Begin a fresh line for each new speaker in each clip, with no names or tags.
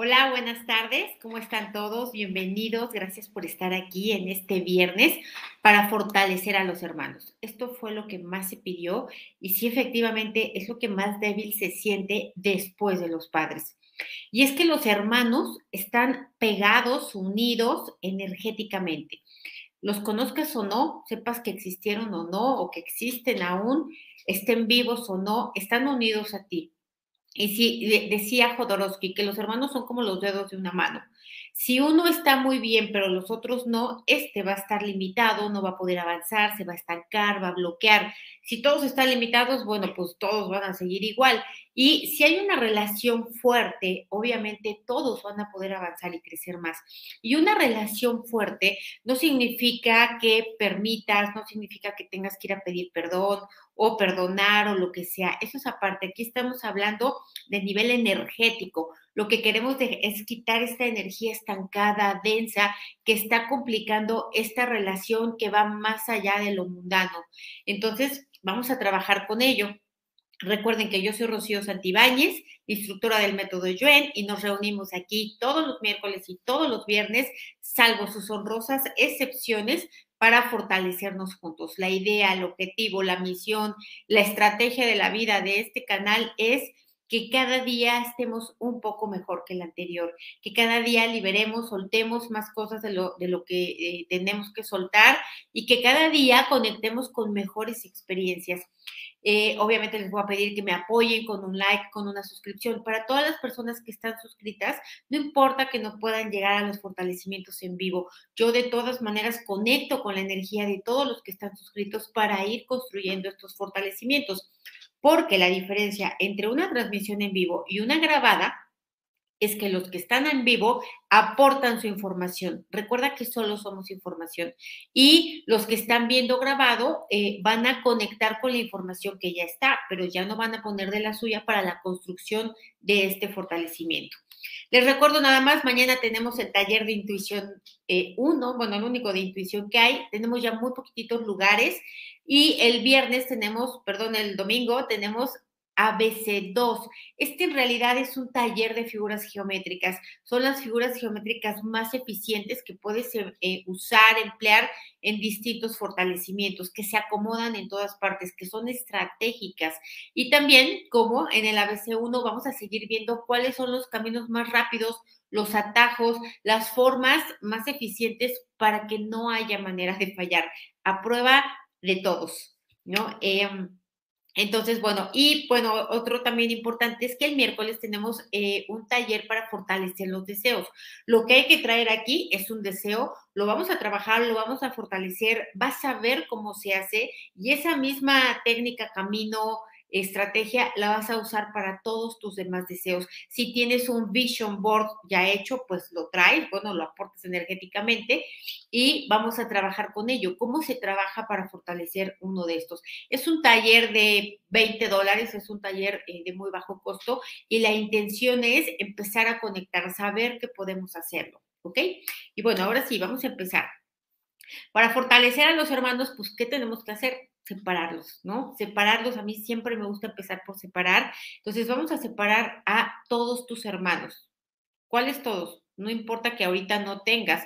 Hola, buenas tardes. ¿Cómo están todos? Bienvenidos. Gracias por estar aquí en este viernes para fortalecer a los hermanos. Esto fue lo que más se pidió y sí, efectivamente, es lo que más débil se siente después de los padres. Y es que los hermanos están pegados, unidos energéticamente. Los conozcas o no, sepas que existieron o no, o que existen aún, estén vivos o no, están unidos a ti y decía Jodorowsky que los hermanos son como los dedos de una mano. Si uno está muy bien, pero los otros no, este va a estar limitado, no va a poder avanzar, se va a estancar, va a bloquear. Si todos están limitados, bueno, pues todos van a seguir igual. Y si hay una relación fuerte, obviamente todos van a poder avanzar y crecer más. Y una relación fuerte no significa que permitas, no significa que tengas que ir a pedir perdón o perdonar o lo que sea. Eso es aparte. Aquí estamos hablando de nivel energético. Lo que queremos es quitar esta energía estancada, densa, que está complicando esta relación que va más allá de lo mundano. Entonces, vamos a trabajar con ello. Recuerden que yo soy Rocío Santibáñez, instructora del método Yuen, y nos reunimos aquí todos los miércoles y todos los viernes, salvo sus honrosas excepciones, para fortalecernos juntos. La idea, el objetivo, la misión, la estrategia de la vida de este canal es que cada día estemos un poco mejor que el anterior, que cada día liberemos, soltemos más cosas de lo, de lo que eh, tenemos que soltar y que cada día conectemos con mejores experiencias. Eh, obviamente les voy a pedir que me apoyen con un like, con una suscripción. Para todas las personas que están suscritas, no importa que no puedan llegar a los fortalecimientos en vivo. Yo de todas maneras conecto con la energía de todos los que están suscritos para ir construyendo estos fortalecimientos. Porque la diferencia entre una transmisión en vivo y una grabada es que los que están en vivo aportan su información. Recuerda que solo somos información. Y los que están viendo grabado eh, van a conectar con la información que ya está, pero ya no van a poner de la suya para la construcción de este fortalecimiento. Les recuerdo nada más, mañana tenemos el taller de intuición 1, eh, bueno, el único de intuición que hay. Tenemos ya muy poquititos lugares. Y el viernes tenemos, perdón, el domingo tenemos ABC2. Este en realidad es un taller de figuras geométricas. Son las figuras geométricas más eficientes que puedes eh, usar, emplear en distintos fortalecimientos, que se acomodan en todas partes, que son estratégicas. Y también, como en el ABC1, vamos a seguir viendo cuáles son los caminos más rápidos, los atajos, las formas más eficientes para que no haya manera de fallar. A prueba de todos, ¿no? Em, entonces, bueno, y bueno, otro también importante es que el miércoles tenemos eh, un taller para fortalecer los deseos. Lo que hay que traer aquí es un deseo, lo vamos a trabajar, lo vamos a fortalecer, vas a ver cómo se hace y esa misma técnica, camino, estrategia la vas a usar para todos tus demás deseos. Si tienes un vision board ya hecho, pues lo traes, bueno, lo aportas energéticamente y vamos a trabajar con ello. ¿Cómo se trabaja para fortalecer uno de estos? Es un taller de 20 dólares, es un taller eh, de muy bajo costo y la intención es empezar a conectar, saber que podemos hacerlo, ¿ok? Y bueno, ahora sí, vamos a empezar. Para fortalecer a los hermanos, pues, ¿qué tenemos que hacer? Separarlos, ¿no? Separarlos, a mí siempre me gusta empezar por separar. Entonces vamos a separar a todos tus hermanos. ¿Cuáles todos? No importa que ahorita no tengas.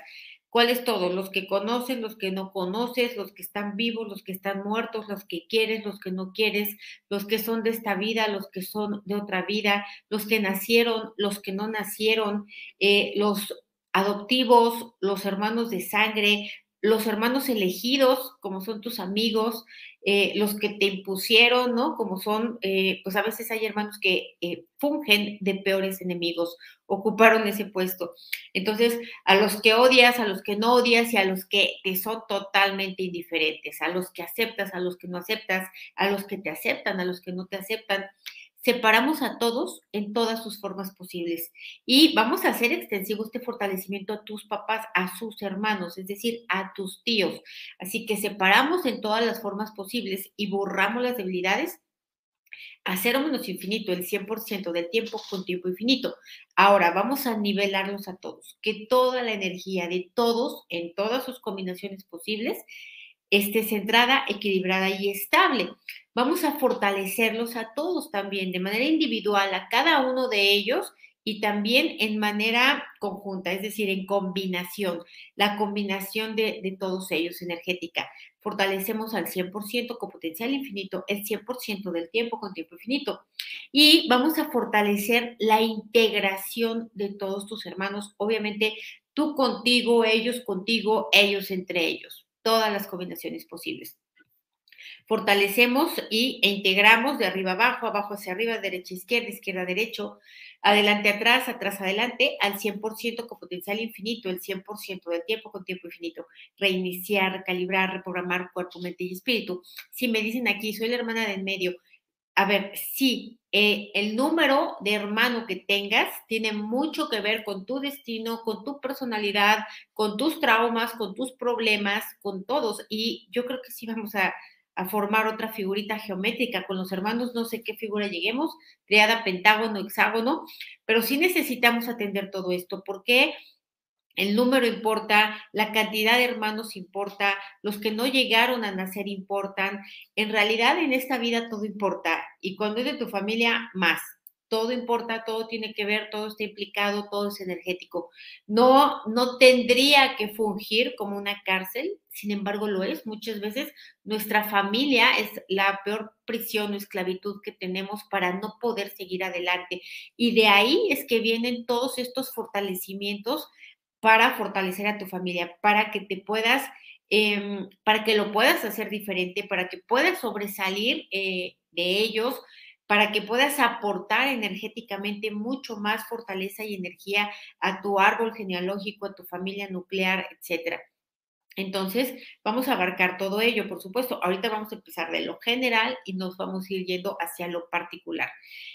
¿Cuáles todos? Los que conoces, los que no conoces, los que están vivos, los que están muertos, los que quieres, los que no quieres, los que son de esta vida, los que son de otra vida, los que nacieron, los que no nacieron, eh, los adoptivos, los hermanos de sangre, los hermanos elegidos, como son tus amigos, eh, los que te impusieron, ¿no? Como son, eh, pues a veces hay hermanos que eh, fungen de peores enemigos, ocuparon ese puesto. Entonces, a los que odias, a los que no odias y a los que te son totalmente indiferentes, a los que aceptas, a los que no aceptas, a los que te aceptan, a los que no te aceptan separamos a todos en todas sus formas posibles y vamos a hacer extensivo este fortalecimiento a tus papás, a sus hermanos, es decir, a tus tíos. Así que separamos en todas las formas posibles y borramos las debilidades a cero menos infinito, el 100% del tiempo con tiempo infinito. Ahora vamos a nivelarlos a todos, que toda la energía de todos, en todas sus combinaciones posibles, esté centrada, equilibrada y estable. Vamos a fortalecerlos a todos también, de manera individual, a cada uno de ellos y también en manera conjunta, es decir, en combinación, la combinación de, todos ellos energética. Fortalecemos al 100% con potencial infinito el 100% del tiempo con tiempo infinito. Y vamos a fortalecer la integración de todos tus hermanos, obviamente tú contigo, ellos contigo, ellos entre ellos, todas las combinaciones posibles fortalecemos y, e integramos de arriba abajo, abajo hacia arriba, derecha izquierda, izquierda derecho, adelante atrás, atrás adelante, al 100% con potencial infinito, el 100% del tiempo con tiempo infinito. Reiniciar, recalibrar, reprogramar cuerpo, mente y espíritu. Si me dicen aquí, soy la hermana del medio, a ver, sí, eh, el número de hermano que tengas tiene mucho que ver con tu destino, con tu personalidad, con tus traumas, con tus problemas, con todos. Y yo creo que sí vamos a, formar otra figurita geométrica. Con los hermanos no sé qué figura lleguemos, triada, pentágono, hexágono, pero sí necesitamos atender todo esto porque el número importa, la cantidad de hermanos importa, los que no llegaron a nacer importan. En realidad en esta vida todo importa y cuando es de tu familia, más todo importa, todo tiene que ver, todo está implicado, todo es energético. No, no tendría que fungir como una cárcel, sin embargo lo es. Muchas veces nuestra familia es la peor prisión o esclavitud que tenemos para no poder seguir adelante. Y de ahí es que vienen todos estos fortalecimientos para fortalecer a tu familia, para que te puedas, em, para que lo puedas hacer diferente, para que puedas sobresalir eh, de ellos para que puedas aportar energéticamente mucho más fortaleza y energía a tu árbol genealógico, a tu familia nuclear, etcétera. Entonces, vamos a abarcar todo ello, por supuesto. Ahorita vamos a empezar de lo general y nos vamos a ir yendo hacia lo particular.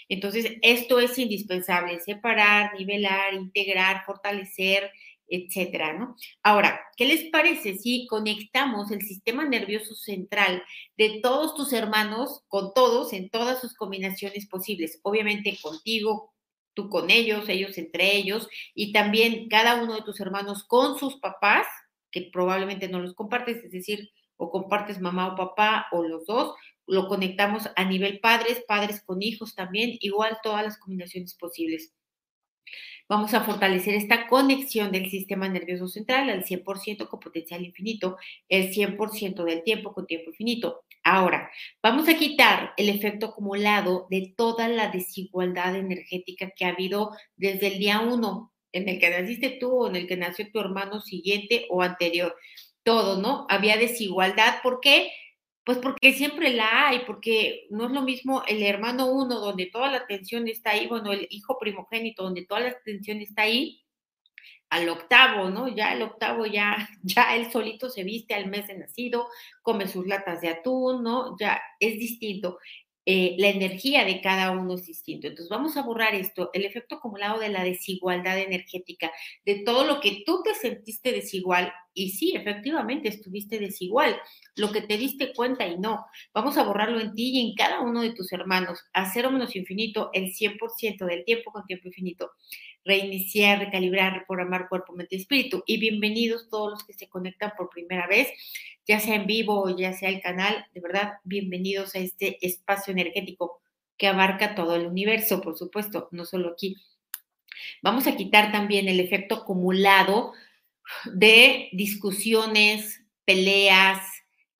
Entonces, esto es indispensable, separar, nivelar, integrar, fortalecer, etcétera, ¿no? Ahora, ¿qué les parece si conectamos el sistema nervioso central de todos tus hermanos con todos en todas sus combinaciones posibles? Obviamente contigo, tú con ellos, ellos entre ellos, y también cada uno de tus hermanos con sus papás, que probablemente no los compartes, es decir, o compartes mamá o papá o los dos, lo conectamos a nivel padres, padres con hijos también, igual todas las combinaciones posibles. Vamos a fortalecer esta conexión del sistema nervioso central al 100% con potencial infinito, el 100% del tiempo con tiempo infinito. Ahora, vamos a quitar el efecto acumulado de toda la desigualdad energética que ha habido desde el día uno, en el que naciste tú o en el que nació tu hermano siguiente o anterior. Todo, ¿no? Había desigualdad. ¿Por qué? Pues porque siempre la hay, porque no es lo mismo el hermano uno donde toda la atención está ahí, bueno, el hijo primogénito donde toda la atención está ahí, al octavo, ¿no? Ya el octavo ya, ya él solito se viste al mes de nacido, come sus latas de atún, ¿no? Ya es distinto. Eh, la energía de cada uno es distinto. Entonces vamos a borrar esto, el efecto acumulado de la desigualdad energética, de todo lo que tú te sentiste desigual y sí, efectivamente estuviste desigual, lo que te diste cuenta y no. Vamos a borrarlo en ti y en cada uno de tus hermanos, a cero menos infinito el 100% del tiempo con tiempo infinito. Reiniciar, recalibrar, reprogramar cuerpo, mente y espíritu. Y bienvenidos todos los que se conectan por primera vez ya sea en vivo o ya sea el canal, de verdad, bienvenidos a este espacio energético que abarca todo el universo, por supuesto, no solo aquí. Vamos a quitar también el efecto acumulado de discusiones, peleas,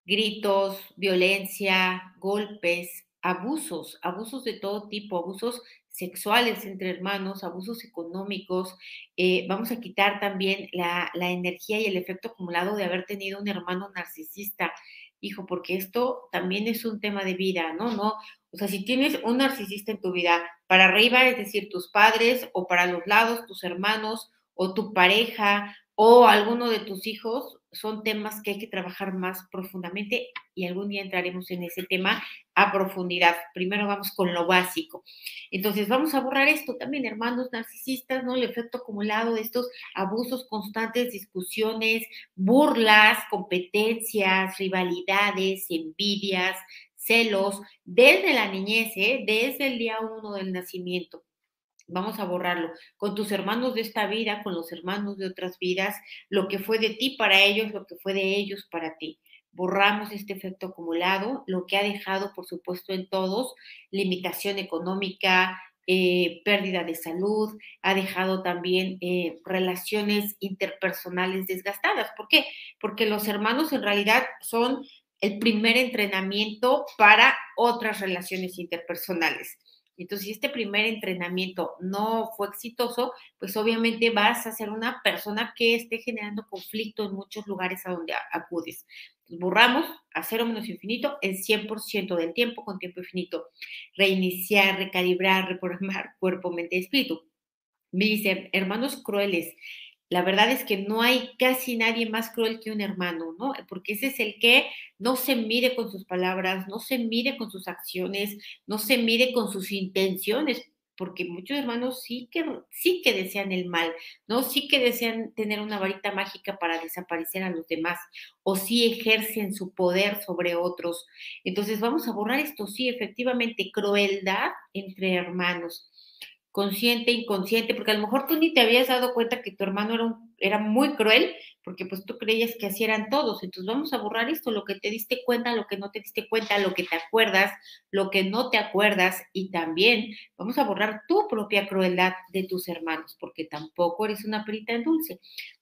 gritos, violencia, golpes, abusos, abusos de todo tipo, abusos sexuales entre hermanos, abusos económicos. Eh, vamos a quitar también la, la, energía y el efecto acumulado de haber tenido un hermano narcisista, hijo, porque esto también es un tema de vida, ¿no? No, o sea, si tienes un narcisista en tu vida, para arriba, es decir, tus padres, o para los lados, tus hermanos, o tu pareja, o alguno de tus hijos, son temas que hay que trabajar más profundamente y algún día entraremos en ese tema a profundidad. Primero vamos con lo básico. Entonces vamos a borrar esto también, hermanos narcisistas, ¿no? El efecto acumulado de estos abusos constantes, discusiones, burlas, competencias, rivalidades, envidias, celos, desde la niñez, ¿eh? desde el día uno del nacimiento vamos a borrarlo, con tus hermanos de esta vida, con los hermanos de otras vidas, lo que fue de ti para ellos, lo que fue de ellos para ti. Borramos este efecto acumulado, lo que ha dejado, por supuesto, en todos, limitación económica, eh, pérdida de salud, ha dejado también eh, relaciones interpersonales desgastadas. ¿Por qué? Porque los hermanos en realidad son el primer entrenamiento para otras relaciones interpersonales. Entonces, si este primer entrenamiento no fue exitoso, pues obviamente vas a ser una persona que esté generando conflicto en muchos lugares a donde acudes. Borramos a cero menos infinito el 100% del tiempo con tiempo infinito. Reiniciar, recalibrar, reprogramar cuerpo, mente y espíritu. Me dicen, hermanos crueles, la verdad es que no hay casi nadie más cruel que un hermano, ¿no? Porque ese es el que no se mide con sus palabras, no se mide con sus acciones, no se mide con sus intenciones, porque muchos hermanos sí que, sí que desean el mal, ¿no? Sí que desean tener una varita mágica para desaparecer a los demás, o sí ejercen su poder sobre otros. Entonces vamos a borrar esto, sí, efectivamente, crueldad entre hermanos consciente, inconsciente, porque a lo mejor tú ni te habías dado cuenta que tu hermano era, era muy cruel, porque pues tú creías que así eran todos. Entonces vamos a borrar esto, lo que te diste cuenta, lo que no te diste cuenta, lo que te acuerdas, lo que no te acuerdas, y también vamos a borrar tu propia crueldad de tus hermanos, porque tampoco eres una perita en dulce.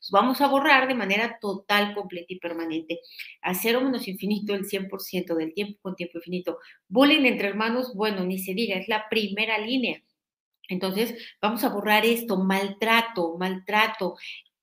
Vamos a borrar de manera total, completa y permanente. A cero menos infinito el 100% del tiempo con tiempo infinito. Bullying entre hermanos, bueno, ni se diga, es la primera línea entonces, vamos a borrar esto, maltrato, maltrato.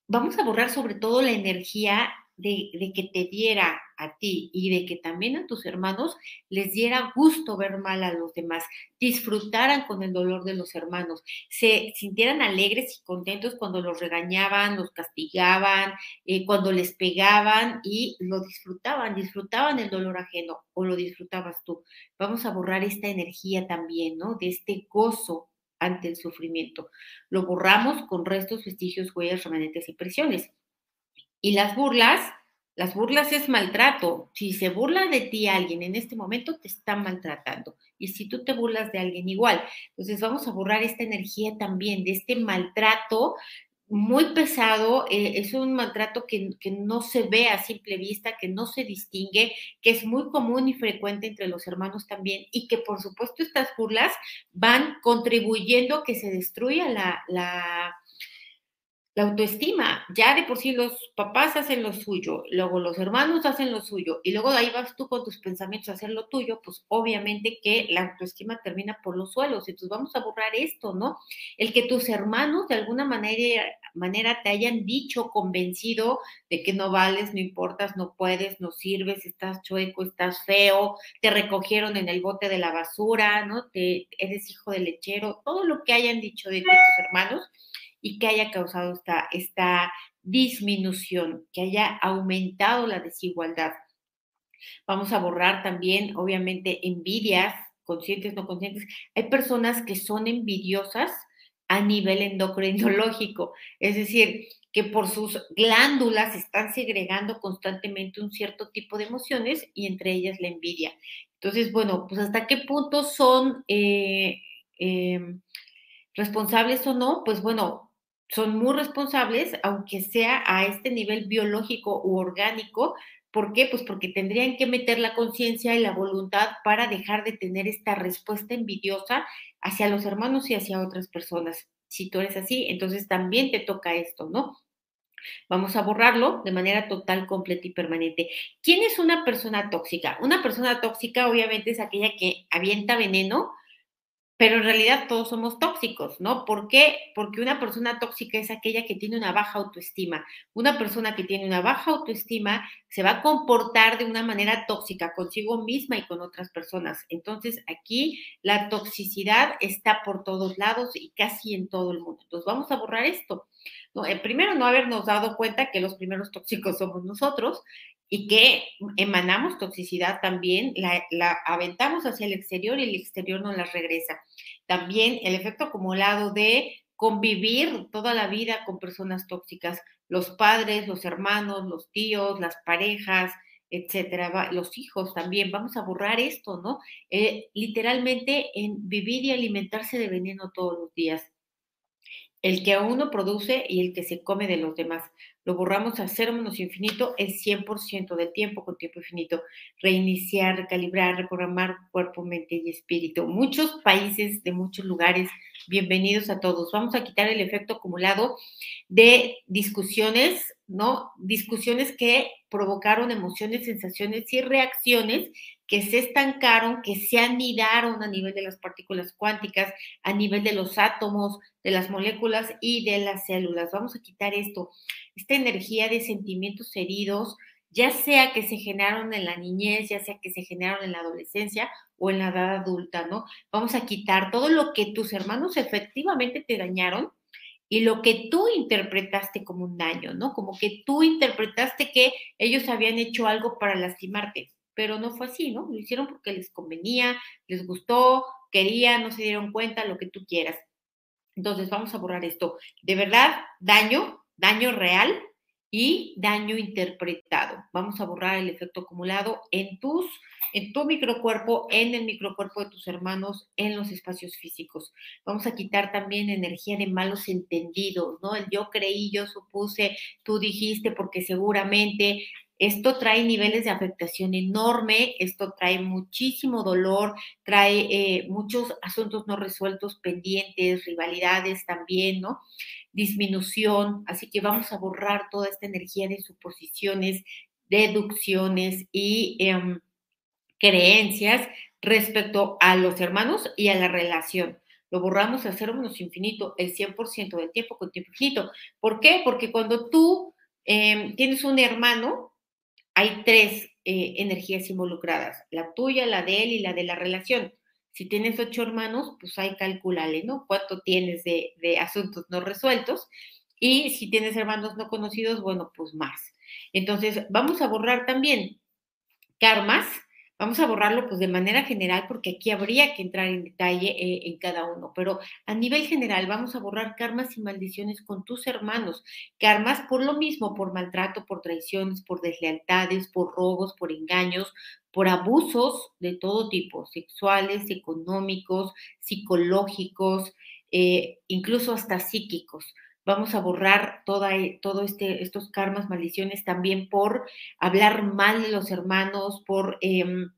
Vamos a borrar sobre todo la energía de, que te diera a ti y de que también a tus hermanos les diera gusto ver mal a los demás, disfrutaran con el dolor de los hermanos, se sintieran alegres y contentos cuando los regañaban, los castigaban, eh, cuando les pegaban y lo disfrutaban, disfrutaban el dolor ajeno o lo disfrutabas tú. Vamos a borrar esta energía también, ¿no? De este gozo ante el sufrimiento. Lo borramos con restos, vestigios, huellas, remanentes y presiones. Y las burlas, las burlas es maltrato. Si se burla de ti alguien en este momento, te está maltratando. Y si tú te burlas de alguien igual. Entonces vamos a borrar esta energía también de este maltrato muy pesado, eh, es un maltrato que, no se ve a simple vista, que no se distingue, que es muy común y frecuente entre los hermanos también, y que por supuesto estas burlas van contribuyendo a que se destruya la la autoestima, ya de por sí los papás hacen lo suyo, luego los hermanos hacen lo suyo y luego ahí vas tú con tus pensamientos a hacer lo tuyo, pues obviamente que la autoestima termina por los suelos. Entonces vamos a borrar esto, ¿no? El que tus hermanos de alguna manera, manera te hayan dicho, convencido de que no vales, no importas, no puedes, no sirves, estás chueco, estás feo, te recogieron en el bote de la basura, ¿no? Te, eres hijo de lechero, todo lo que hayan dicho de ti tus hermanos y que haya causado esta, esta disminución, que haya aumentado la desigualdad. Vamos a borrar también, obviamente, envidias, conscientes, no conscientes. Hay personas que son envidiosas a nivel endocrinológico, es decir, que por sus glándulas están segregando constantemente un cierto tipo de emociones y entre ellas la envidia. Entonces, bueno, pues hasta qué punto son eh, em, responsables o no, pues bueno, son muy responsables, aunque sea a este nivel biológico u orgánico. ¿Por qué? Pues porque tendrían que meter la conciencia y la voluntad para dejar de tener esta respuesta envidiosa hacia los hermanos y hacia otras personas. Si tú eres así, entonces también te toca esto, ¿no? Vamos a borrarlo de manera total, completa y permanente. ¿Quién es una persona tóxica? Una persona tóxica obviamente es aquella que avienta veneno, pero en realidad todos somos tóxicos, ¿no? ¿Por qué? Porque una persona tóxica es aquella que tiene una baja autoestima. Una persona que tiene una baja autoestima se va a comportar de una manera tóxica consigo misma y con otras personas. Entonces, aquí la toxicidad está por todos lados y casi en todo el mundo. Entonces, vamos a borrar esto. Eh, primero, no habernos dado cuenta que los primeros tóxicos somos nosotros y que emanamos toxicidad también, la, aventamos hacia el exterior y el exterior nos la regresa. También el efecto acumulado de convivir toda la vida con personas tóxicas, los padres, los hermanos, los tíos, las parejas, etcétera, los hijos también, vamos a borrar esto, ¿no? Eh, literalmente en vivir y alimentarse de veneno todos los días el que uno produce y el que se come de los demás. Lo borramos a cero menos infinito el 100% del tiempo con tiempo infinito. Reiniciar, recalibrar, reprogramar cuerpo, mente y espíritu. Muchos países de muchos lugares, bienvenidos a todos. Vamos a quitar el efecto acumulado de discusiones, ¿no? Discusiones que provocaron emociones, sensaciones y reacciones que se estancaron, que se anidaron a nivel de las partículas cuánticas, a nivel de los átomos, de las moléculas y de las células. Vamos a quitar esto, esta energía de sentimientos heridos, ya sea que se generaron en la niñez, ya sea que se generaron en la adolescencia o en la edad adulta, ¿no? Vamos a quitar todo lo que tus hermanos efectivamente te dañaron y lo que tú interpretaste como un daño, ¿no? Como que tú interpretaste que ellos habían hecho algo para lastimarte pero no fue así, ¿no? Lo hicieron porque les convenía, les gustó, querían, no se dieron cuenta, lo que tú quieras. Entonces, vamos a borrar esto. De verdad, daño, daño real y daño interpretado. Vamos a borrar el efecto acumulado en tus, en tu microcuerpo, en el microcuerpo de tus hermanos, en los espacios físicos. Vamos a quitar también energía de malos entendidos, ¿no? El yo creí, yo supuse, tú dijiste, porque seguramente esto trae niveles de afectación enorme, esto trae muchísimo dolor, trae eh, muchos asuntos no resueltos, pendientes, rivalidades también, ¿no? Disminución, así que vamos a borrar toda esta energía de suposiciones, deducciones y em, creencias respecto a los hermanos y a la relación. Lo borramos a cero infinito el 100% del tiempo con tiempo infinito. ¿Por qué? Porque cuando tú em, tienes un hermano, hay tres eh, energías involucradas, la tuya, la de él y la de la relación. Si tienes ocho hermanos, pues hay calculale, ¿no? ¿Cuánto tienes de asuntos no resueltos? Y si tienes hermanos no conocidos, bueno, pues más. Entonces, vamos a borrar también karmas Vamos a borrarlo pues de manera general porque aquí habría que entrar en detalle eh, en cada uno, pero a nivel general vamos a borrar karmas y maldiciones con tus hermanos. Karmas por lo mismo, por maltrato, por traiciones, por deslealtades, por robos, por engaños, por abusos de todo tipo, sexuales, económicos, psicológicos, eh, incluso hasta psíquicos vamos a borrar toda, eh, todo este, estos karmas, maldiciones también por hablar mal de los hermanos, por em,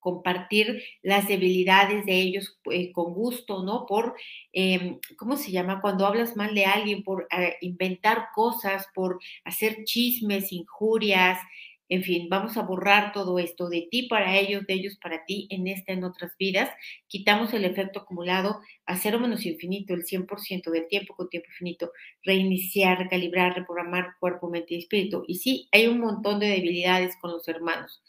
compartir las debilidades de ellos eh, con gusto, ¿no? Por, em, ¿cómo se llama? Cuando hablas mal de alguien, por eh, inventar cosas, por hacer chismes, injurias, en fin, vamos a borrar todo esto de ti para ellos, de ellos para ti, en esta, en otras vidas. Quitamos el efecto acumulado a cero menos infinito, el 100% del tiempo con tiempo infinito. Reiniciar, recalibrar, reprogramar cuerpo, mente y espíritu. Y sí, hay un montón de debilidades con los hermanos.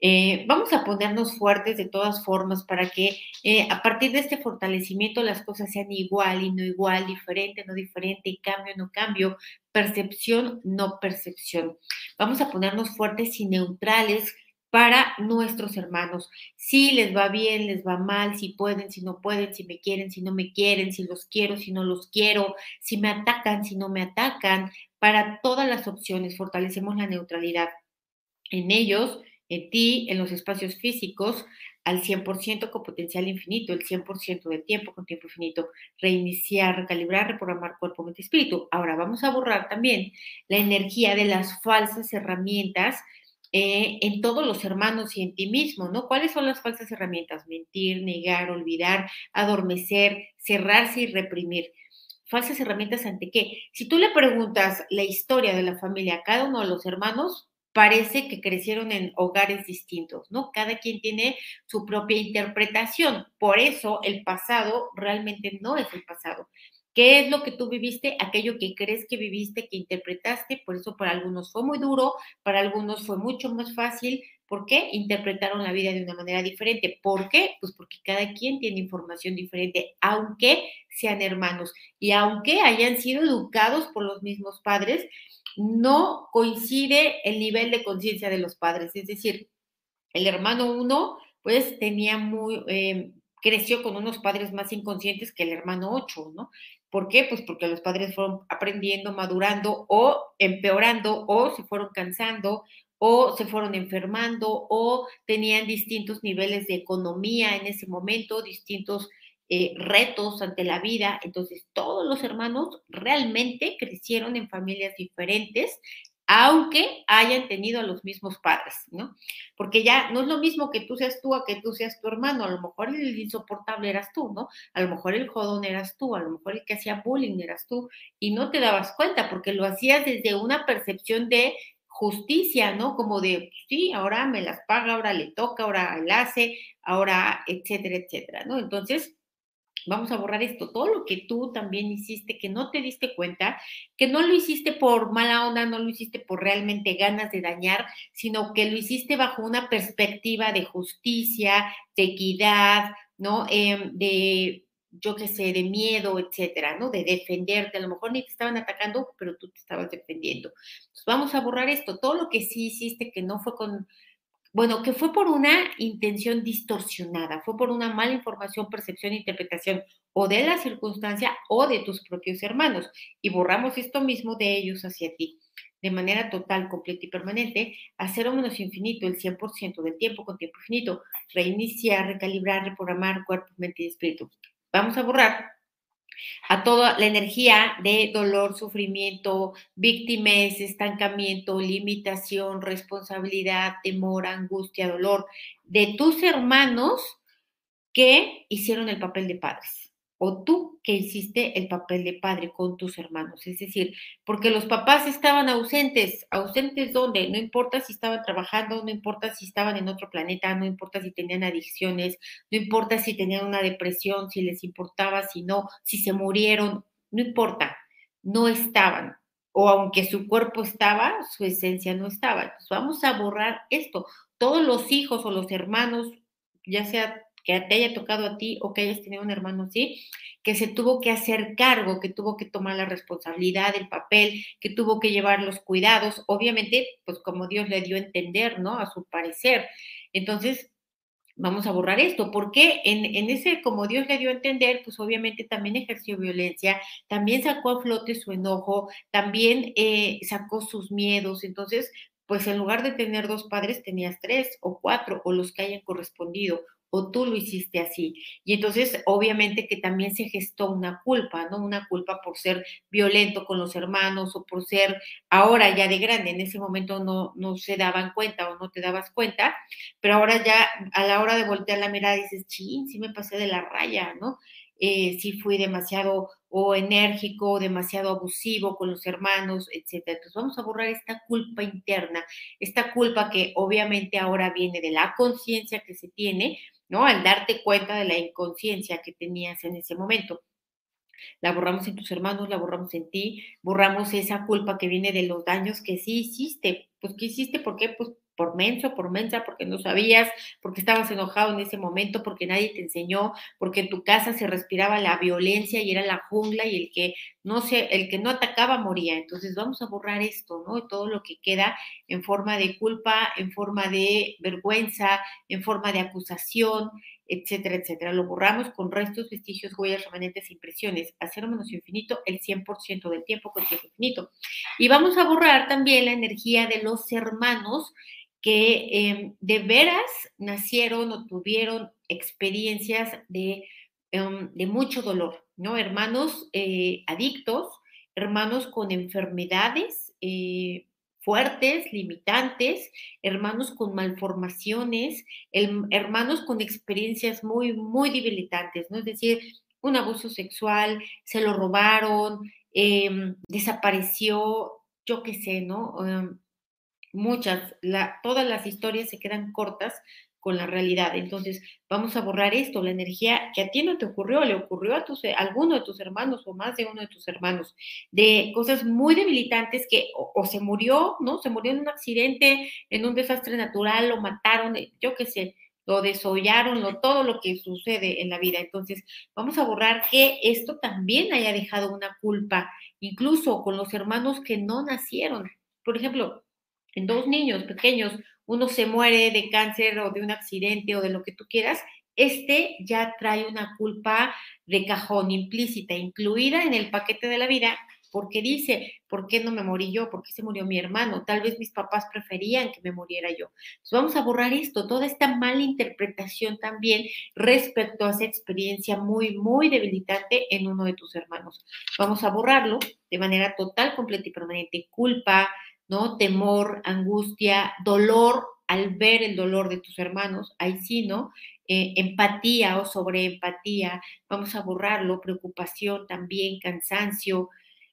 Eh, vamos a ponernos fuertes de todas formas para que eh, a partir de este fortalecimiento las cosas sean igual y no igual, diferente, no diferente, cambio, no cambio, percepción, no percepción. Vamos a ponernos fuertes y neutrales para nuestros hermanos. Si les va bien, les va mal, si pueden, si no pueden, si me quieren, si no me quieren, si los quiero, si no los quiero, si me atacan, si no me atacan. Para todas las opciones fortalecemos la neutralidad en ellos en ti, en los espacios físicos, al 100% con potencial infinito, el 100% del tiempo con tiempo infinito, reiniciar, recalibrar, reprogramar cuerpo, mente y espíritu. Ahora vamos a borrar también la energía de las falsas herramientas eh, en todos los hermanos y en ti mismo, ¿no? ¿Cuáles son las falsas herramientas? Mentir, negar, olvidar, adormecer, cerrarse y reprimir. Falsas herramientas ante qué? Si tú le preguntas la historia de la familia a cada uno de los hermanos, parece que crecieron en hogares distintos, ¿no? Cada quien tiene su propia interpretación. Por eso el pasado realmente no es el pasado. ¿Qué es lo que tú viviste? Aquello que crees que viviste, que interpretaste. Por eso para algunos fue muy duro, para algunos fue mucho más fácil. ¿Por qué? Interpretaron la vida de una manera diferente. ¿Por qué? Pues porque cada quien tiene información diferente, aunque sean hermanos y aunque hayan sido educados por los mismos padres no coincide el nivel de conciencia de los padres. Es decir, el hermano uno, pues tenía muy, eh, creció con unos padres más inconscientes que el hermano ocho, ¿no? ¿Por qué? Pues porque los padres fueron aprendiendo, madurando o empeorando o se fueron cansando o se fueron enfermando o tenían distintos niveles de economía en ese momento, distintos eh, retos ante la vida. Entonces, todos los hermanos realmente crecieron en familias diferentes, aunque hayan tenido a los mismos padres, ¿no? Porque ya no es lo mismo que tú seas tú a que tú seas tu hermano, a lo mejor el insoportable eras tú, ¿no? A lo mejor el jodón eras tú, a lo mejor el que hacía bullying eras tú, y no te dabas cuenta porque lo hacías desde una percepción de justicia, ¿no? Como de, sí, ahora me las paga, ahora le toca, ahora él hace, ahora, etcétera, etcétera, ¿no? Entonces, vamos a borrar esto, todo lo que tú también hiciste, que no te diste cuenta, que no lo hiciste por mala onda, no lo hiciste por realmente ganas de dañar, sino que lo hiciste bajo una perspectiva de justicia, de equidad, ¿no? Em, de, yo qué sé, de miedo, etcétera, ¿no? De defenderte, a lo mejor ni te estaban atacando, pero tú te estabas defendiendo. Vamos a borrar esto, todo lo que sí hiciste que no fue con bueno, que fue por una intención distorsionada, fue por una mala información, percepción, interpretación o de la circunstancia o de tus propios hermanos. Y borramos esto mismo de ellos hacia ti, de manera total, completa y permanente, a cero menos infinito, el 100% del tiempo con tiempo infinito, reiniciar, recalibrar, reprogramar cuerpo, mente y espíritu. Vamos a borrar a toda la energía de dolor, sufrimiento, víctimas, estancamiento, limitación, responsabilidad, temor, angustia, dolor de tus hermanos que hicieron el papel de padres o tú que hiciste el papel de padre con tus hermanos. Es decir, porque los papás estaban ausentes, ausentes dónde, no importa si estaban trabajando, no importa si estaban en otro planeta, no importa si tenían adicciones, no importa si tenían una depresión, si les importaba, si no, si se murieron, no importa, no estaban. O aunque su cuerpo estaba, su esencia no estaba. Entonces vamos a borrar esto. Todos los hijos o los hermanos, ya sea que te haya tocado a ti o que hayas tenido un hermano así, que se tuvo que hacer cargo, que tuvo que tomar la responsabilidad, el papel, que tuvo que llevar los cuidados, obviamente, pues como Dios le dio a entender, ¿no? A su parecer. Entonces, vamos a borrar esto, porque en, en, ese, como Dios le dio a entender, pues obviamente también ejerció violencia, también sacó a flote su enojo, también eh, sacó sus miedos, entonces, pues en lugar de tener dos padres, tenías tres o cuatro, o los que hayan correspondido, tú lo hiciste así. Y entonces, obviamente que también se gestó una culpa, ¿no? Una culpa por ser violento con los hermanos o por ser ahora ya de grande. En ese momento no, no se daban cuenta o no te dabas cuenta, pero ahora ya a la hora de voltear la mirada dices, ching, sí me pasé de la raya, ¿no? Eh, sí fui demasiado o enérgico, o demasiado abusivo con los hermanos, etcétera. Entonces vamos a borrar esta culpa interna, esta culpa que obviamente ahora viene de la conciencia que se tiene, ¿no? Al darte cuenta de la inconsciencia que tenías en ese momento. La borramos en tus hermanos, la borramos en ti, borramos esa culpa que viene de los daños que sí hiciste. Pues, ¿qué hiciste? ¿Por qué? Pues por menso, por mensa, porque no sabías, porque estabas enojado en ese momento, porque nadie te enseñó, porque en tu casa se respiraba la violencia y era la jungla y el que no se, el que no atacaba moría. Entonces vamos a borrar esto, ¿no? Todo lo que queda en forma de culpa, en forma de vergüenza, en forma de acusación, etcétera, etcétera. Lo borramos con restos, vestigios, huellas, remanentes, impresiones, a menos infinito, el 100% del tiempo con tiempo infinito. Y vamos a borrar también la energía de los hermanos que em, de veras nacieron o tuvieron experiencias de, em, de mucho dolor, ¿no? Hermanos eh, adictos, hermanos con enfermedades eh, fuertes, limitantes, hermanos con malformaciones, hermanos con experiencias muy, muy debilitantes, ¿no? Es decir, un abuso sexual, se lo robaron, em, desapareció, yo qué sé, ¿no? Muchas, todas las historias se quedan cortas con la realidad. Entonces, vamos a borrar esto, la energía que a ti no te ocurrió, le ocurrió a, tus, alguno de tus hermanos o más de uno de tus hermanos, de cosas muy debilitantes que o, se murió, ¿no? Se murió en un accidente, en un desastre natural, lo mataron, eh, yo qué sé, lo desollaron, lo, todo lo que sucede en la vida. Entonces, vamos a borrar que esto también haya dejado una culpa, incluso con los hermanos que no nacieron. Por ejemplo, en dos niños pequeños, uno se muere de cáncer o de un accidente o de lo que tú quieras, este ya trae una culpa de cajón implícita, incluida en el paquete de la vida porque dice, ¿por qué no me morí yo? ¿Por qué se murió mi hermano? Tal vez mis papás preferían que me muriera yo. Vamos a borrar esto, toda esta mala interpretación también respecto a esa experiencia muy, muy debilitante en uno de tus hermanos. Vamos a borrarlo de manera total, completa y permanente. Culpa, ¿no? Temor, angustia, dolor al ver el dolor de tus hermanos, ahí sí, ¿no? Eh, empatía o sobreempatía, vamos a borrarlo, preocupación también, cansancio,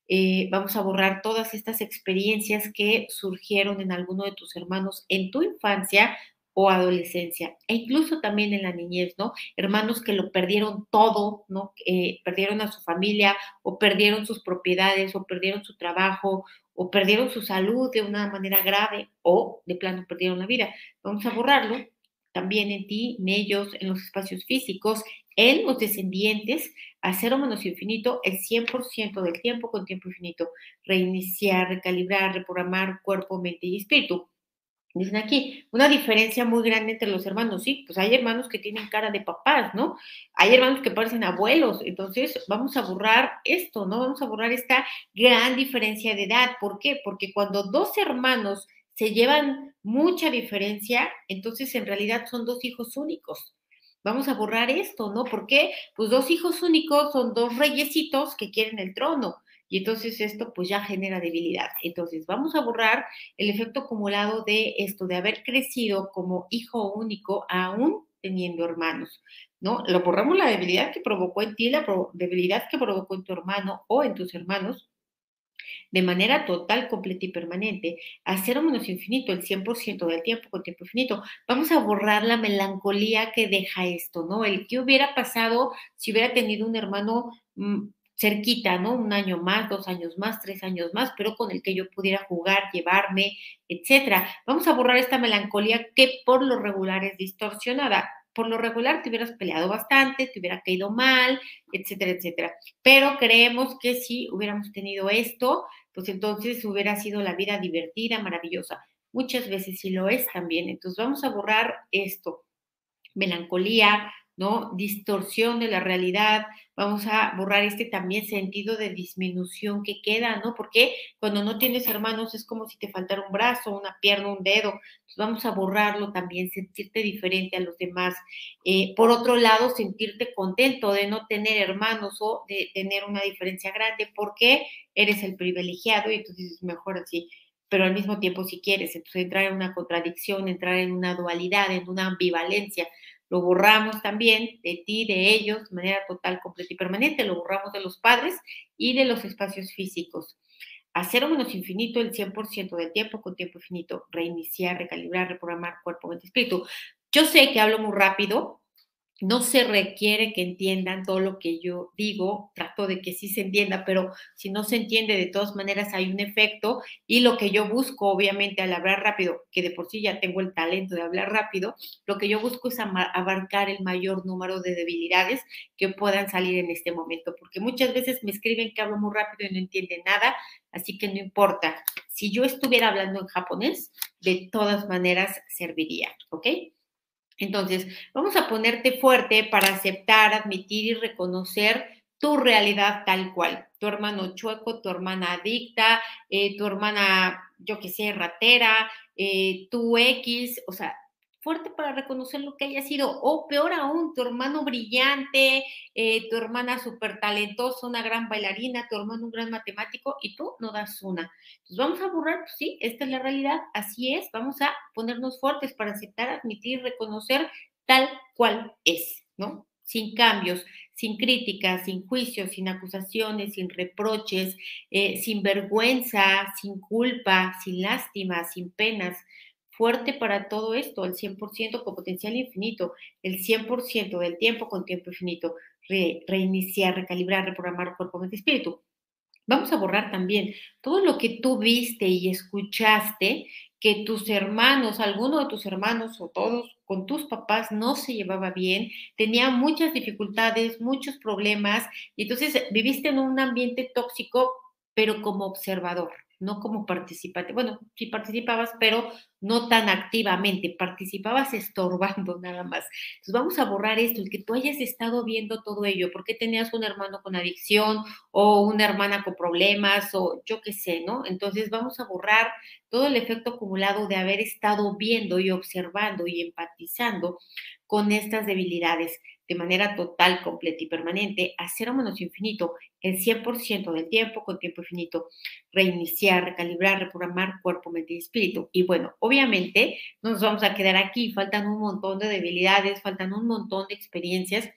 eh, vamos a borrar todas estas experiencias que surgieron en alguno de tus hermanos en tu infancia o adolescencia, e incluso también en la niñez, ¿no? Hermanos que lo perdieron todo, ¿no? Eh, perdieron a su familia o perdieron sus propiedades o perdieron su trabajo o perdieron su salud de una manera grave o de plano perdieron la vida. Vamos a borrarlo también en ti, en ellos, en los espacios físicos, en los descendientes, a cero menos infinito el 100% del tiempo con tiempo infinito. Reiniciar, recalibrar, reprogramar cuerpo, mente y espíritu. Dicen aquí, una diferencia muy grande entre los hermanos, sí, pues hay hermanos que tienen cara de papás, ¿no? Hay hermanos que parecen abuelos, entonces vamos a borrar esto, ¿no? Vamos a borrar esta gran diferencia de edad. ¿Por qué? Porque cuando dos hermanos se llevan mucha diferencia, entonces en realidad son dos hijos únicos. Vamos a borrar esto, ¿no? Porque pues dos hijos únicos son dos reyesitos que quieren el trono. Y entonces esto pues ya genera debilidad. Entonces vamos a borrar el efecto acumulado de esto, de haber crecido como hijo único aún teniendo hermanos, ¿no? Lo borramos la debilidad que provocó en ti, la debilidad que provocó en tu hermano o en tus hermanos, de manera total, completa y permanente, a cero menos infinito, el 100% del tiempo con tiempo infinito, vamos a borrar la melancolía que deja esto, ¿no? El que hubiera pasado si hubiera tenido un hermano mm, cerquita, ¿no? Un año más, dos años más, tres años más, pero con el que yo pudiera jugar, llevarme, etcétera. Vamos a borrar esta melancolía que por lo regular es distorsionada por lo regular te hubieras peleado bastante, te hubiera caído mal, etcétera, etcétera. Pero creemos que si hubiéramos tenido esto, pues entonces hubiera sido la vida divertida, maravillosa. Muchas veces sí lo es también. Entonces vamos a borrar esto. Melancolía, ¿no? Distorsión de la realidad, vamos a borrar este también sentido de disminución que queda, ¿no? Porque cuando no tienes hermanos es como si te faltara un brazo, una pierna, un dedo, vamos a borrarlo también, sentirte diferente a los demás. Eh, por otro lado, sentirte contento de no tener hermanos o de tener una diferencia grande, porque eres el privilegiado y entonces es mejor así pero al mismo tiempo si quieres, entonces entrar en una contradicción, entrar en una dualidad, en una ambivalencia, lo borramos también de ti, de ellos, de manera total, completa y permanente, lo borramos de los padres y de los espacios físicos. A cero menos infinito el 100% del tiempo con tiempo infinito, reiniciar, recalibrar, reprogramar cuerpo, mente, espíritu. Yo sé que hablo muy rápido, no se requiere que entiendan todo lo que yo digo, trato de que sí se entienda, pero si no se entiende, de todas maneras hay un efecto y lo que yo busco, obviamente, al hablar rápido, que de por sí ya tengo el talento de hablar rápido, lo que yo busco es abarcar el mayor número de debilidades que puedan salir en este momento, porque muchas veces me escriben que hablo muy rápido y no entienden nada, así que no importa. Si yo estuviera hablando en japonés, de todas maneras serviría, ¿ok? Entonces, vamos a ponerte fuerte para aceptar, admitir y reconocer tu realidad tal cual. Tu hermano chueco, tu hermana adicta, eh, tu hermana, yo qué sé, ratera, eh, tu X, o sea, fuerte para reconocer lo que haya sido, o peor aún, tu hermano brillante, eh, tu hermana súper talentosa, una gran bailarina, tu hermano un gran matemático, y tú no das una. Entonces vamos a borrar, pues sí, esta es la realidad, así es, vamos a ponernos fuertes para aceptar, admitir, reconocer tal cual es, ¿no? Sin cambios, sin críticas, sin juicios, sin acusaciones, sin reproches, eh, sin vergüenza, sin culpa, sin lástima, sin penas, fuerte para todo esto, el 100% con potencial infinito, el 100% del tiempo con tiempo infinito, reiniciar, recalibrar, reprogramar cuerpo, mente, espíritu. Vamos a borrar también todo lo que tú viste y escuchaste que tus hermanos, alguno de tus hermanos o todos con tus papás no se llevaba bien, tenía muchas dificultades, muchos problemas, y entonces viviste en un ambiente tóxico, pero como observador no como participante. Bueno, sí participabas, pero no tan activamente, participabas estorbando nada más. Entonces vamos a borrar esto, el que tú hayas estado viendo todo ello, porque tenías un hermano con adicción o una hermana con problemas o yo qué sé, ¿no? Entonces vamos a borrar todo el efecto acumulado de haber estado viendo y observando y empatizando con estas debilidades de manera total, completa y permanente a cero menos infinito el 100% del tiempo con tiempo infinito, reiniciar, recalibrar, reprogramar cuerpo, mente y espíritu. Y bueno, obviamente no nos vamos a quedar aquí, faltan un montón de debilidades, faltan un montón de experiencias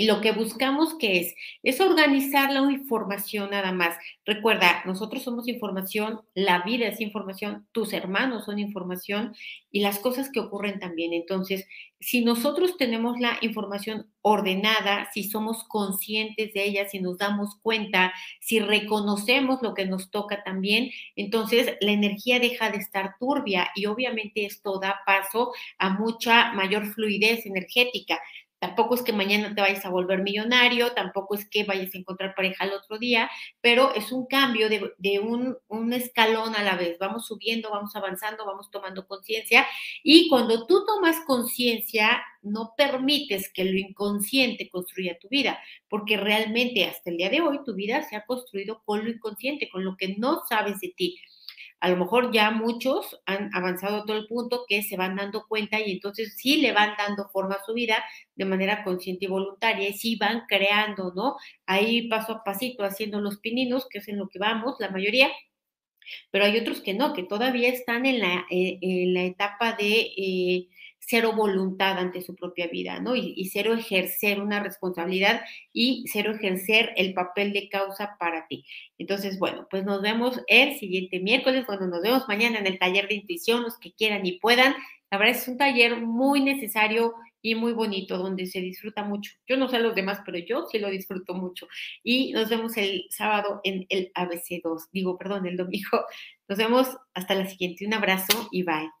y lo que buscamos que es, es organizar la información nada más. Recuerda, nosotros somos información, la vida es información, tus hermanos son información y las cosas que ocurren también. Entonces, si nosotros tenemos la información ordenada, si somos conscientes de ella, si nos damos cuenta, si reconocemos lo que nos toca también, entonces la energía deja de estar turbia y obviamente esto da paso a mucha mayor fluidez energética. Tampoco es que mañana te vayas a volver millonario, tampoco es que vayas a encontrar pareja el otro día, pero es un cambio de, un, escalón a la vez. Vamos subiendo, vamos avanzando, vamos tomando conciencia y cuando tú tomas conciencia, no permites que lo inconsciente construya tu vida, porque realmente hasta el día de hoy tu vida se ha construido con lo inconsciente, con lo que no sabes de ti a lo mejor ya muchos han avanzado a todo el punto que se van dando cuenta y entonces sí le van dando forma a su vida de manera consciente y voluntaria y sí van creando, ¿no? Ahí paso a pasito haciendo los pininos, que es en lo que vamos, la mayoría, pero hay otros que no, que todavía están en la, eh, en la etapa de... Eh, cero voluntad ante su propia vida, ¿no? Y, cero ejercer una responsabilidad y cero ejercer el papel de causa para ti. Entonces, bueno, pues nos vemos el siguiente miércoles, bueno, nos vemos mañana en el taller de intuición, los que quieran y puedan. La verdad es un taller muy necesario y muy bonito, donde se disfruta mucho. Yo no sé los demás, pero yo sí lo disfruto mucho. Y nos vemos el sábado en el ABC2, digo, perdón, el domingo. Nos vemos hasta la siguiente. Un abrazo y bye.